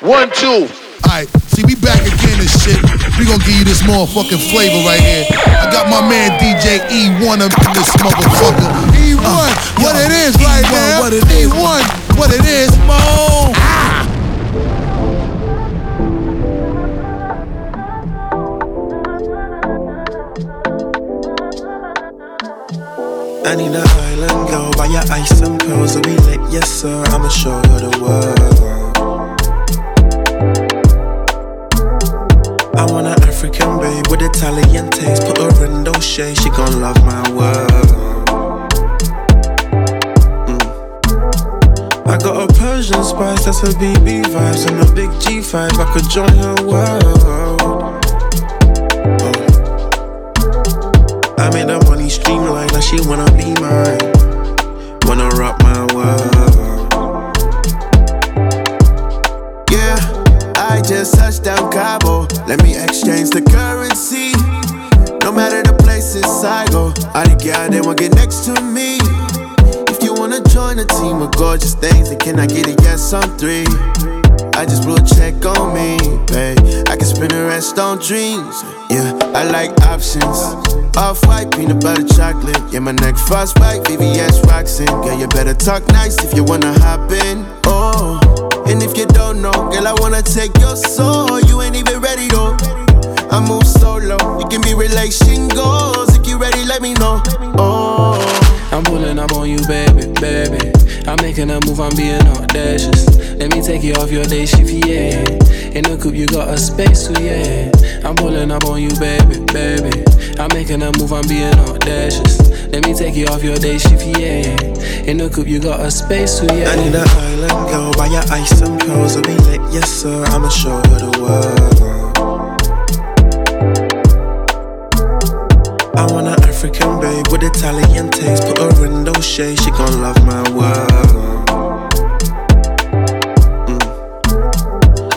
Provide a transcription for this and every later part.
One, two. Alright, see, we back again and shit. We gonna give you this motherfucking flavor right here. I got my man DJ E1 up in this motherfucker. E1, uh, what yo, it is E1, right now. What it is. E1, what it is. Mo. Ah. I need an island girl, buy your ice and pearls, so we lit, yes sir. I'ma show her the world. I want an African babe with Italian taste. Put her in those she gon' love my world. Mm. I got a Persian spice, that's her BB vibes, and a big G5. I could join her world. Oh. I made her money streamline, now she wanna be mine. All the girls they won't get next to me. If you wanna join a team of gorgeous things, then can I get a yes on three? I just blew a check on me, babe. I can spend the rest on dreams. Yeah, I like options. Off white, peanut butter chocolate. Yeah, my neck frostbite, VVS Roxin. Girl, you better talk nice if you wanna hop in. Oh. And if you don't know, girl, I wanna take your soul. You ain't even ready though. I move solo. It can be relation goals. If you ready, let me know. Oh. I'm pulling up on you, baby, baby. I'm making a move, I'm being audacious. Let me take you off your day shift, yeah. In the coupe, you got a space, so yeah. I'm pulling up on you, baby, baby. I'm making a move, I'm being audacious. Let me take you off your day shift, yeah. In the coupe, you got a space, so yeah. I need an island girl, buy your ice and pearls, so be lit, yes sir. I'ma show her the world. African babe with Italian taste. Put her in those shades, she gon' love my world. Mm.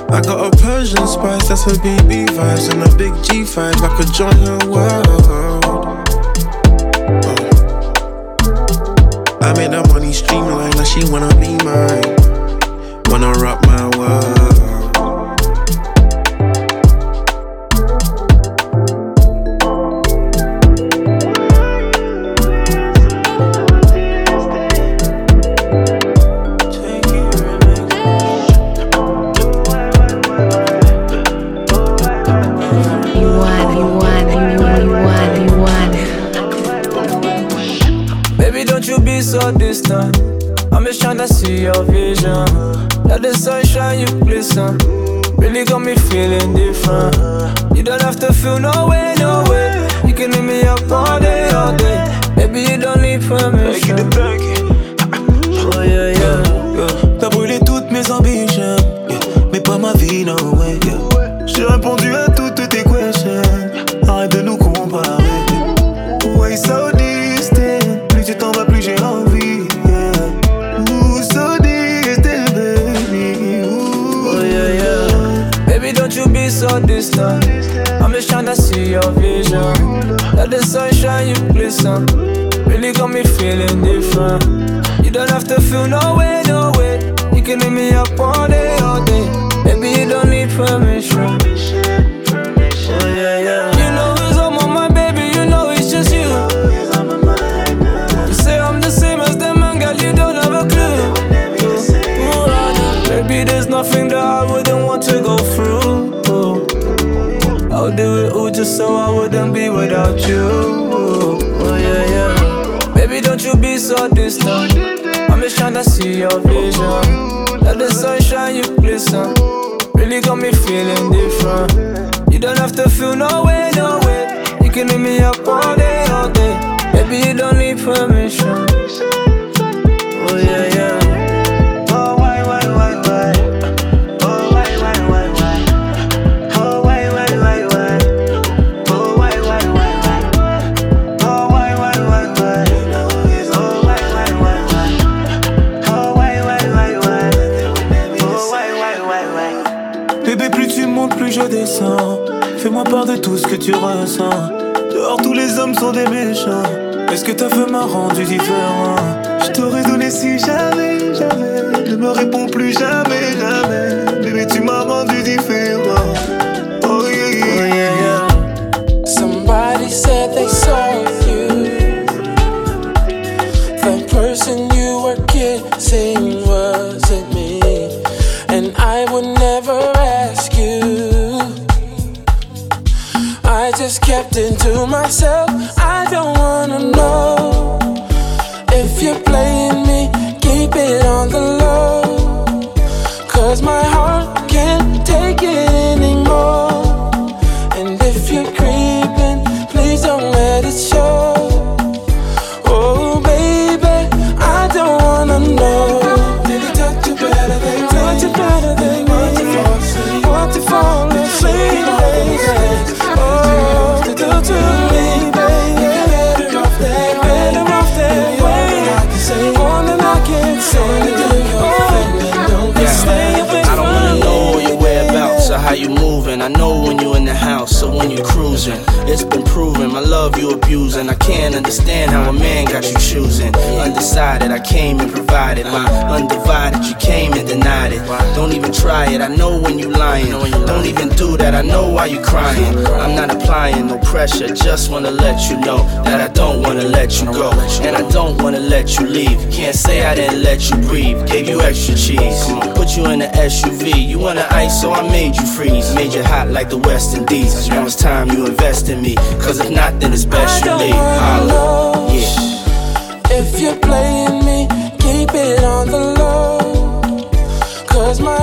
I got a Persian spice, that's her BB vibes, and a big G5. I could join her world. I made her money streamline, now she wanna be mine. To see your vision. Let the sunshine you glisten. Really got me feeling different. You don't have to feel no way, no way. You can hit me up all day, all day. Baby, you don't need permission. Oh yeah, yeah. yeah. T'as brûlé toutes mes ambitions, yeah. mais pas ma vie, no way. Yeah. J'ai répondu à toutes tes questions. Arrête de nous comparer. Why so you glisten. Really got me feeling different. You don't have to feel no way, no way. You can hit me up all day, all day. Baby, you don't need permission. Oh yeah, yeah. You know baby, you know it's just you. You say I'm the same as them, man, girl, you don't have a clue. There's nothing that I wouldn't want to go through. I'll do it all just so I wouldn't be without you. See your vision. Let the sunshine you glisten. Really got me feeling different. You don't have to feel no way, no way. You can hit me up all day, all day. Baby, you don't need permission. Understand how came and provided my undivided. You came and denied it. Don't even try it. I know when you lying. Don't even do that. I know why you crying. I'm not applying no pressure. Just wanna let you know that I don't wanna let you go, and I don't wanna let you leave. Can't say I didn't let you breathe. Gave you extra cheese. Put you in the SUV. You wanna ice, so I made you freeze. Made you hot like the West Indies. Now it's time you invest in me. Cause if not, then it's best I you leave. Holla. Yeah. if you're playing Keep it on the low, cause my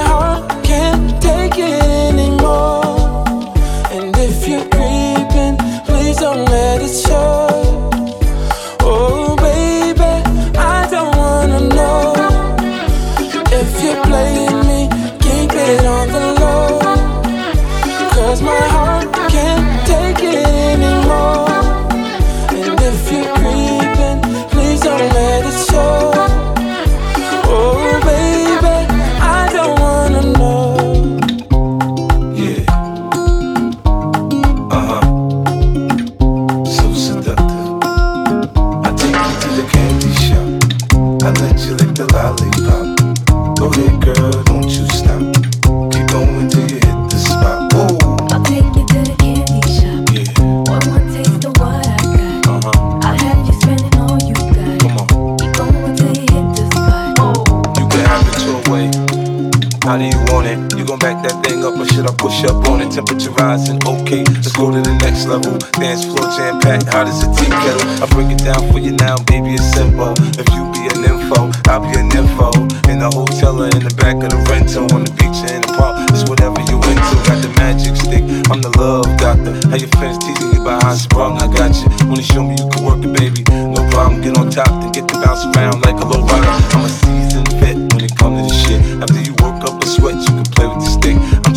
hot as a tea kettle. I break it down for you now, baby, it's simple. If you be an info, I'll be an info. In the hotel or in the back of the rental, on the beach or in the park, it's whatever you into. Got the magic stick, I'm the love doctor. How your friends teasing you about how sprung, I got you. Wanna show me you can work it, baby? No problem, get on top, then get to bounce around like a low rider. I'm a seasoned vet when it comes to this shit. After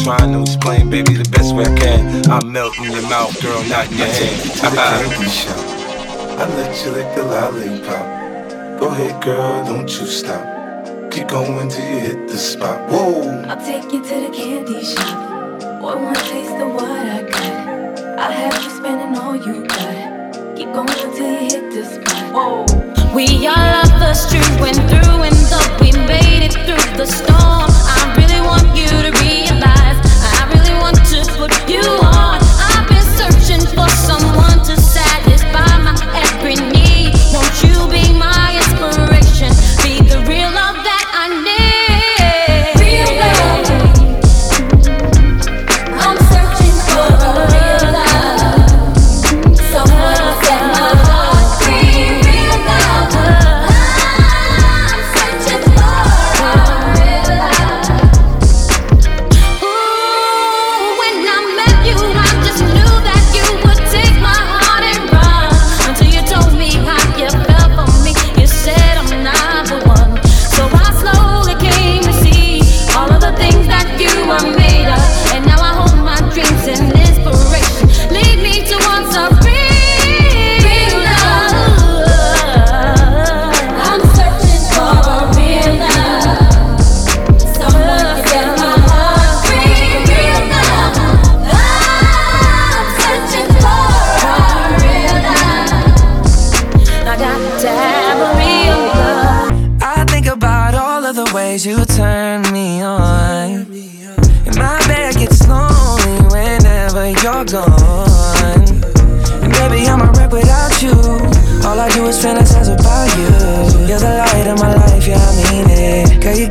trying to explain, baby, the best way I can. I melt in your mouth, girl, not in your hand. To the candy shop, I let you lick the lollipop. Go ahead, girl, don't you stop. Keep going till you hit the spot. Whoa. I'll take you to the candy shop. Boy, One more taste of what I got. I'll have you spending all you got. Keep going till you hit the spot. Whoa. We all love the street, and through, and though we made it through the storm, I really want you to realize. Want put you on. I've been searching for someone to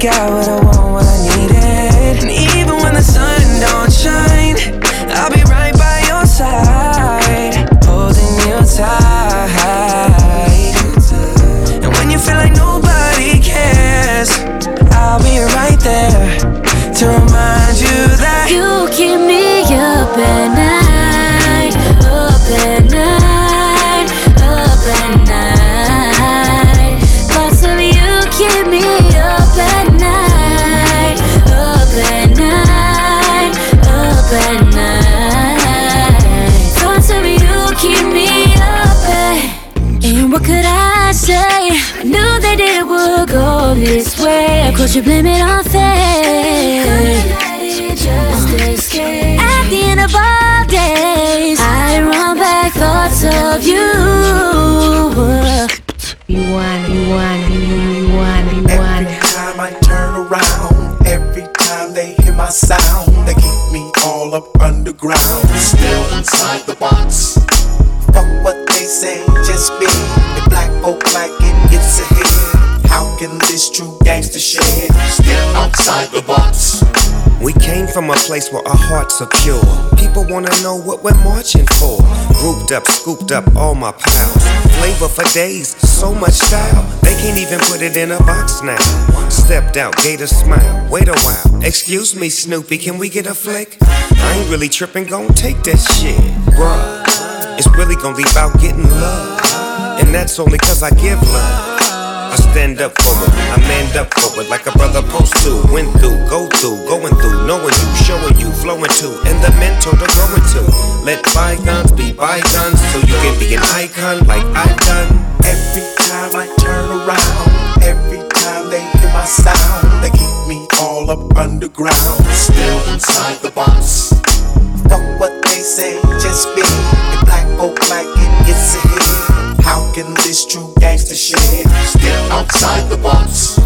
got what I this way, or could you blame it on fate? At the end of all days, I run back thoughts of you. You want, you want, you want, you want. Every time I turn around, every time they hear my sound, they keep me all up underground, still inside the box. Fuck what they say, just be the black folk like it gets ahead. How can this true gangster shit still outside the box? We came from a place where our hearts are pure. People wanna know what we're marching for. Grouped up, scooped up all my pals. Flavor for days, so much style. They can't even put it in a box now. Stepped out, gave a smile. Wait a while. Excuse me, Snoopy, can we get a flick? I ain't really tripping, gon' take that shit. Bruh, it's really gon' leave out getting love. And that's only cause I give love. I stand up for it, I manned up for it like a brother post to. Went through, go through, going through, knowing you, showing you, flowing to, and the mentor to growing to. Let bygones be bygones so you can be an icon like I've done. Every time I turn around, every time they hear my sound, they keep me all up underground, still inside the box. Fuck what they say, just be the black folk like it gets ahead. How can this true gangster shit still outside the box?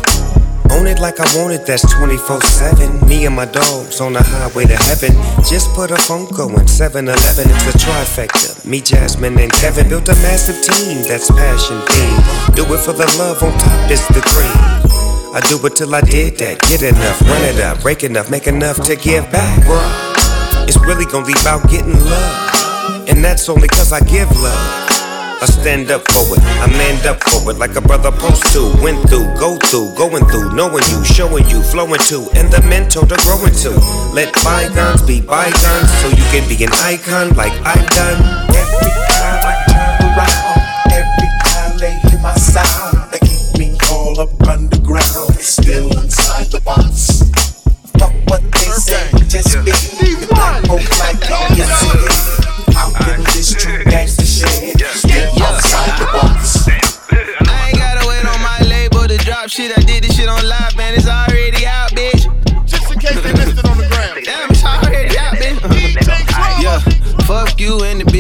Own it like I want it, that's 24 7. Me and my dogs on the highway to heaven. Just put a phone going 7 Eleven, it's a trifecta. Me, Jasmine, and Kevin built a massive team that's passion theme. Do it for the love, on top is the cream. I do it till I did that. Get enough, run it up, break enough, make enough to give back. It's really gonna be about getting love. And that's only cause I give love. I stand up for it, I manned up for it like a brother post to. Went through, go through, going through, knowing you, showing you, flowing to, and the mentor to growing to. Let bygones be bygones so you can be an icon like I've done. Every time I turn around, you and the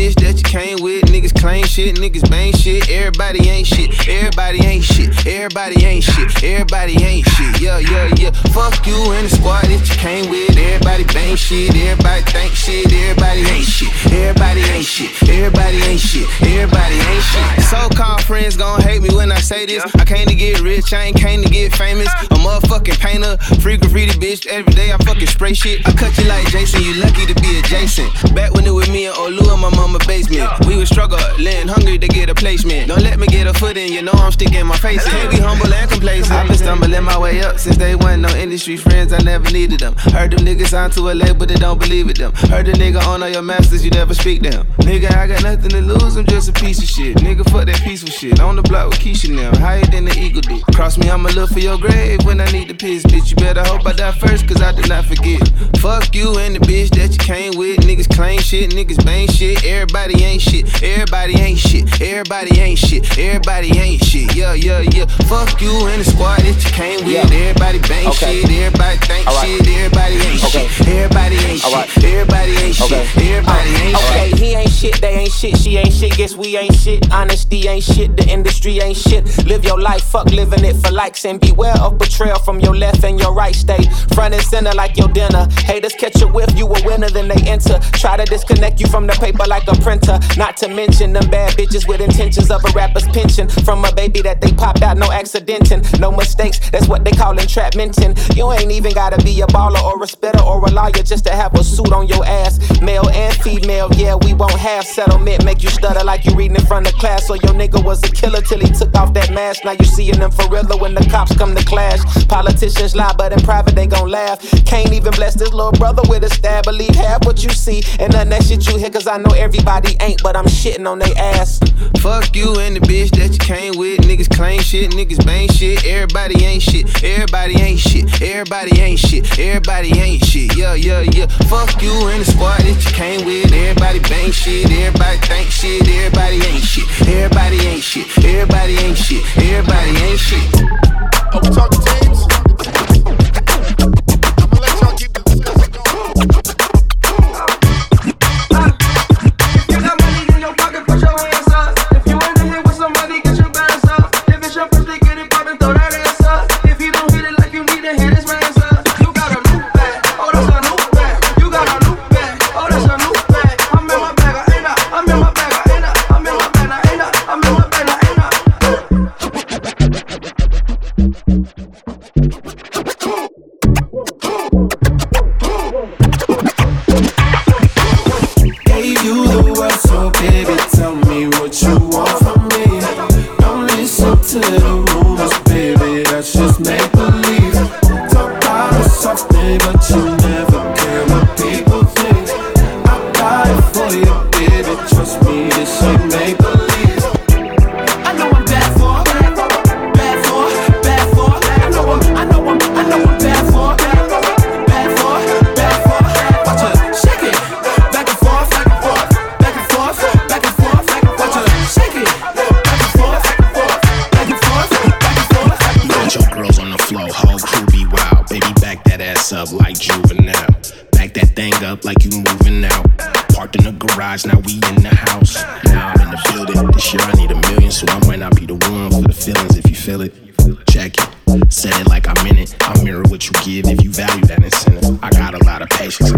claim shit, niggas bang shit. Everybody ain't shit. Everybody ain't shit. Everybody ain't shit. Everybody ain't shit. Yeah, yeah, yeah. Fuck you and the squad that you came with. Everybody bang shit. Everybody think shit. Everybody ain't shit. Everybody ain't shit. Everybody ain't shit. Everybody ain't shit. So-called friends gon' hate me when I say this. I came to get rich. I ain't came to get famous. A motherfucking painter, free graffiti bitch. Every day I fucking spray shit. I cut you like Jason. You lucky to be adjacent. Back when it was me and Olu in my mama basement. We was struggling, hungry to get a placement. Don't let me get a foot in. You know I'm sticking my face in. Can't be humble and complacent. I've been stumbling my way up since day one. No industry friends, I never needed them. Heard them niggas signed to a label they don't believe it them. Heard the nigga on all your masters, you never speak them. Nigga, I got nothing to lose. I'm just a piece of shit. Nigga, fuck that peaceful shit. On the block with Keisha now, higher than the eagle did. Cross me, I'ma look for your grave when I need the piss, bitch. You better hope I die first, cause I did not forget. Fuck you and the bitch that you came with. Niggas claim shit, niggas bang shit. Everybody ain't shit. Everybody ain't shit. Everybody ain't shit. Everybody ain't shit. Yeah, yeah, yeah. Fuck you and the squad that you came with. Everybody bang Okay. shit. Everybody think right. shit. Everybody ain't Okay. shit. Everybody ain't All right. shit. Everybody ain't Okay. shit. Everybody ain't Okay, shit. Shit, they ain't shit, she ain't shit, guess we ain't shit. Honesty ain't shit, the industry ain't shit. Live your life, fuck living it for likes, and beware of betrayal from your left and your right. Stay front and center like your dinner. Haters catch a whiff, you a winner, then they enter. Try to disconnect you from the paper like a printer. Not to mention them bad bitches with intentions of a rapper's pension. From a baby that they popped out, no accidentin', no mistakes, that's what they call entrapmentin'. You ain't even gotta be a baller or a spitter or a lawyer just to have a suit on your ass. Male and female, yeah, we won't have settlement. Make you stutter like you reading in front of class. So your nigga was a killer till he took off that mask. Now you seeing them for real when the cops come to clash. Politicians lie, but in private they gon' laugh. Can't even bless this little brother with a stab. Believe half what you see and none that shit you hear. Cause I know everybody ain't, but I'm shitting on they ass. Fuck you and the bitch that you came with. Niggas claim shit, niggas bang shit. Everybody ain't shit. Everybody ain't shit. Everybody ain't shit. Everybody ain't shit. Yeah, yeah, yeah. Fuck you and the squad that you came with. Everybody bang shit.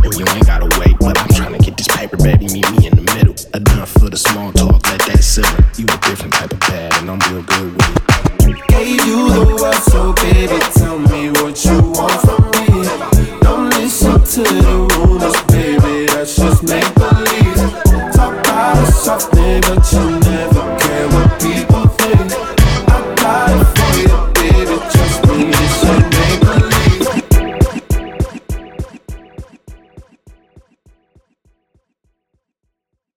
and you ain't gotta wait. But I'm trying to get this paper, baby. Meet me in the middle. Enough for the small talk, let that simmer. You a different type of bad, and I'm real good with it. Gave you the world, so baby, tell me what you want from me. Don't listen to the rumors, baby. That's just make believe. Talk about something, but you.